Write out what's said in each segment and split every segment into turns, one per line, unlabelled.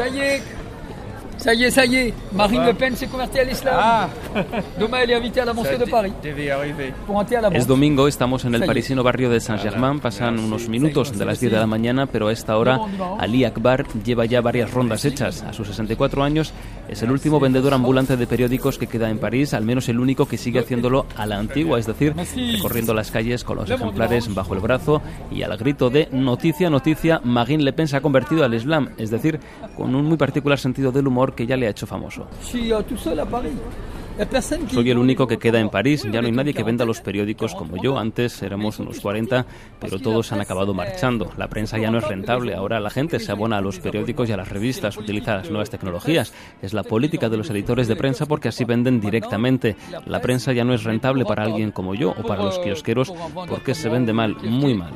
Saiek ça y est, ça y est. Marine Le Pen s'est convertie à l'islam. Ah. Demain, elle est invitée à la mosquée de Paris.
Es domingo, estamos en el parisino barrio de Saint-Germain. Pasan unos minutos de las 10 de la mañana, pero a esta hora Ali Akbar lleva ya varias rondas hechas. A sus 64 años es el último vendedor ambulante de periódicos que queda en París, al menos el único que sigue haciéndolo a la antigua, es decir, recorriendo las calles con los ejemplares bajo el brazo y al grito de noticia, noticia, Marine Le Pen se ha convertido al Islam, es decir, con un muy particular sentido del humor que ya le ha hecho famoso. Soy el único que queda en París, ya no hay nadie que venda los periódicos como yo, antes éramos unos 40, pero todos han acabado marchando. La prensa ya no es rentable, ahora la gente se abona a los periódicos y a las revistas, utiliza las nuevas tecnologías. Es la política de los editores de prensa porque así venden directamente. La prensa ya no es rentable para alguien como yo o para los kiosqueros porque se vende mal, muy mal.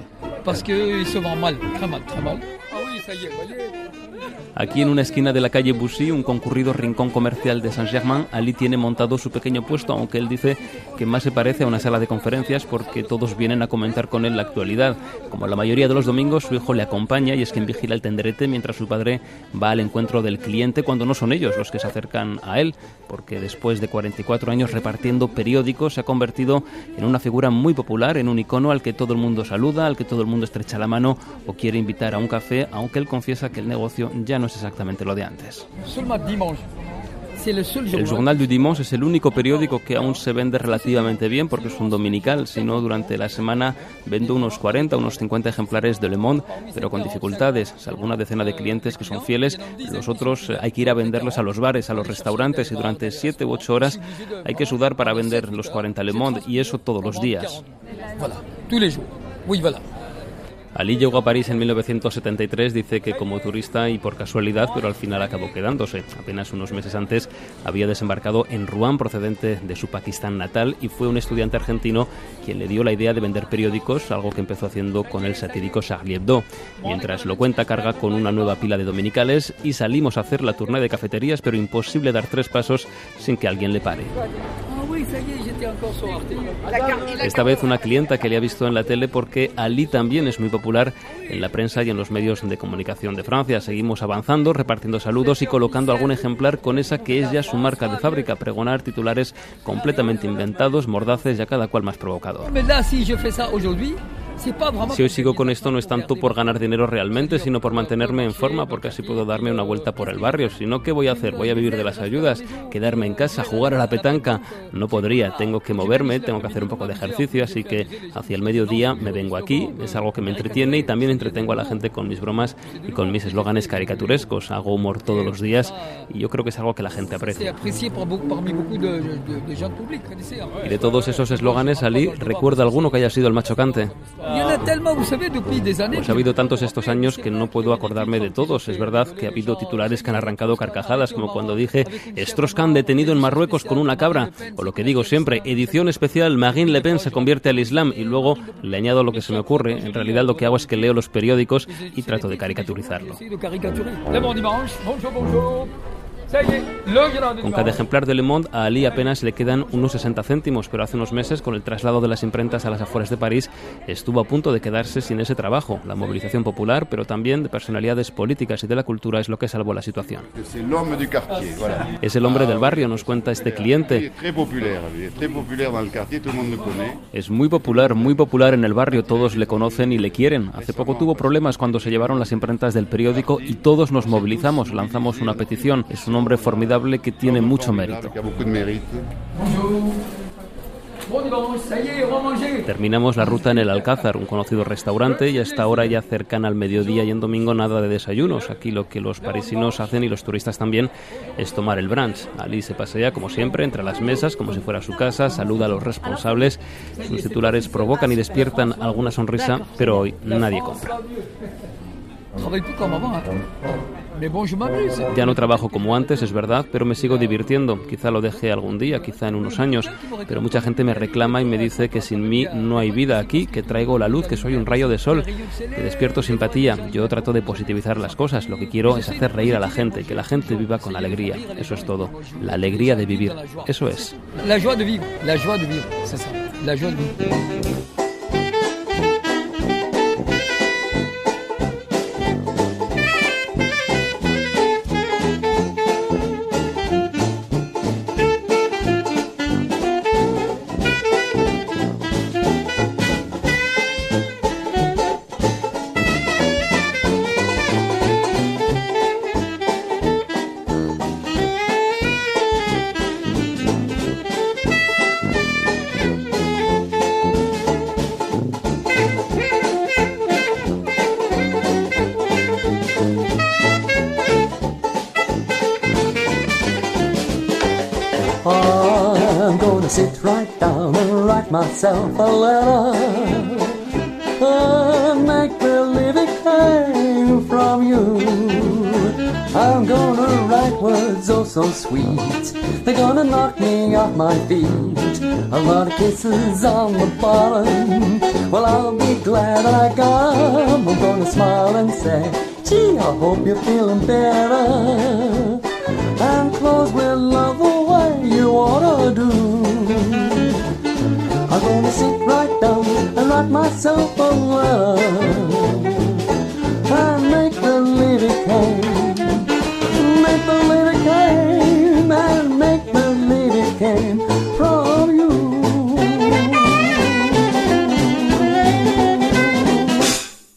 Aquí en una esquina de la calle Bussy, un concurrido rincón comercial de Saint-Germain, Ali tiene montado su pequeño puesto, aunque él dice que más se parece a una sala de conferencias porque todos vienen a comentar con él la actualidad. Como la mayoría de los domingos, su hijo le acompaña y es quien vigila el tenderete mientras su padre va al encuentro del cliente cuando no son ellos los que se acercan a él, porque después de 44 años repartiendo periódicos se ha convertido en una figura muy popular, en un icono al que todo el mundo saluda, al que todo el mundo estrecha la mano o quiere invitar a un café, aunque él confiesa que el negocio ya no es exactamente lo de antes. El Journal. Du Dimanche es el único periódico que aún se vende relativamente bien porque es un dominical, si no durante la semana vendo unos 40, unos 50 ejemplares de Le Monde, pero con dificultades, alguna decena de clientes que son fieles, los otros eh, hay que ir a venderlos a los bares, a los restaurantes y durante 7 u 8 horas hay que sudar para vender los 40 Le Monde y eso todos los días. Ali llegó a París en 1973, dice que como turista y por casualidad, pero al final acabó quedándose. Apenas unos meses antes había desembarcado en Rouen, procedente de su Pakistán natal, y fue un estudiante argentino quien le dio la idea de vender periódicos, algo que empezó haciendo con el satírico Charlie Hebdo. Mientras lo cuenta, carga con una nueva pila de dominicales y salimos a hacer la tournée de cafeterías, pero imposible dar tres pasos sin que alguien le pare. Esta vez una clienta que le ha visto en la tele porque Ali también es muy popular en la prensa y en los medios de comunicación de Francia. Seguimos avanzando, repartiendo saludos y colocando algún ejemplar con esa que es ya su marca de fábrica, pregonar titulares completamente inventados, mordaces y a cada cual más provocador. Si hoy sigo con esto no es tanto por ganar dinero realmente, sino por mantenerme en forma, porque así puedo darme una vuelta por el barrio. Si no, ¿qué voy a hacer? ¿Voy a vivir de las ayudas? ¿Quedarme en casa? ¿Jugar a la petanca? No podría, tengo que moverme, tengo que hacer un poco de ejercicio, así que hacia el mediodía me vengo aquí, es algo que me entretiene y también entretengo a la gente con mis bromas y con mis eslóganes caricaturescos. Hago humor todos los días y yo creo que es algo que la gente aprecia. Y de todos esos eslóganes, Ali, ¿recuerda alguno que haya sido el más chocante? Pues ha habido tantos estos años que no puedo acordarme de todos. Es verdad que ha habido titulares que han arrancado carcajadas, como cuando dije Strauss-Kahn detenido en Marruecos con una cabra. O lo que digo siempre, edición especial, Marine Le Pen se convierte al Islam y luego le añado lo que se me ocurre. En realidad lo que hago es que leo los periódicos y trato de caricaturizarlo. Con cada ejemplar de Le Monde a Ali apenas le quedan unos 60 céntimos, pero hace unos meses, con el traslado de las imprentas a las afueras de París, estuvo a punto de quedarse sin ese trabajo. La movilización popular, pero también de personalidades políticas y de la cultura es lo que salvó la situación. Es el hombre del barrio, nos cuenta este cliente. Es muy popular, muy popular en el barrio, todos le conocen y le quieren. Hace poco tuvo problemas cuando se llevaron las imprentas del periódico y todos nos movilizamos, lanzamos una petición. Es un hombre formidable que tiene mucho mérito. Terminamos la ruta en el Alcázar, un conocido restaurante, y hasta ahora ya cercana al mediodía y en domingo nada de desayunos. Aquí lo que los parisinos hacen y los turistas también es tomar el brunch. Ali se pasea, como siempre, entre las mesas, como si fuera su casa, saluda a los responsables. Sus titulares provocan y despiertan alguna sonrisa, pero hoy nadie compra. Ya no trabajo como antes, es verdad, pero me sigo divirtiendo. Quizá lo deje algún día, quizá en unos años, pero mucha gente me reclama y me dice que sin mí no hay vida aquí, que traigo la luz, que soy un rayo de sol, que despierto simpatía. Yo trato de positivizar las cosas, lo que quiero es hacer reír a la gente, que la gente viva con alegría. Eso es todo. La alegría de vivir. Eso es. La joie de vivir, la joie de vivir, La joie de vivir.
Gonna sit right down and write myself a letter. A make believe it came from you. I'm gonna write words oh so sweet. They're gonna knock me off my feet. A lot of kisses on the bottom. Well, I'll be glad I got. I'm gonna smile and say, gee, I hope you're feeling better. got myself a love.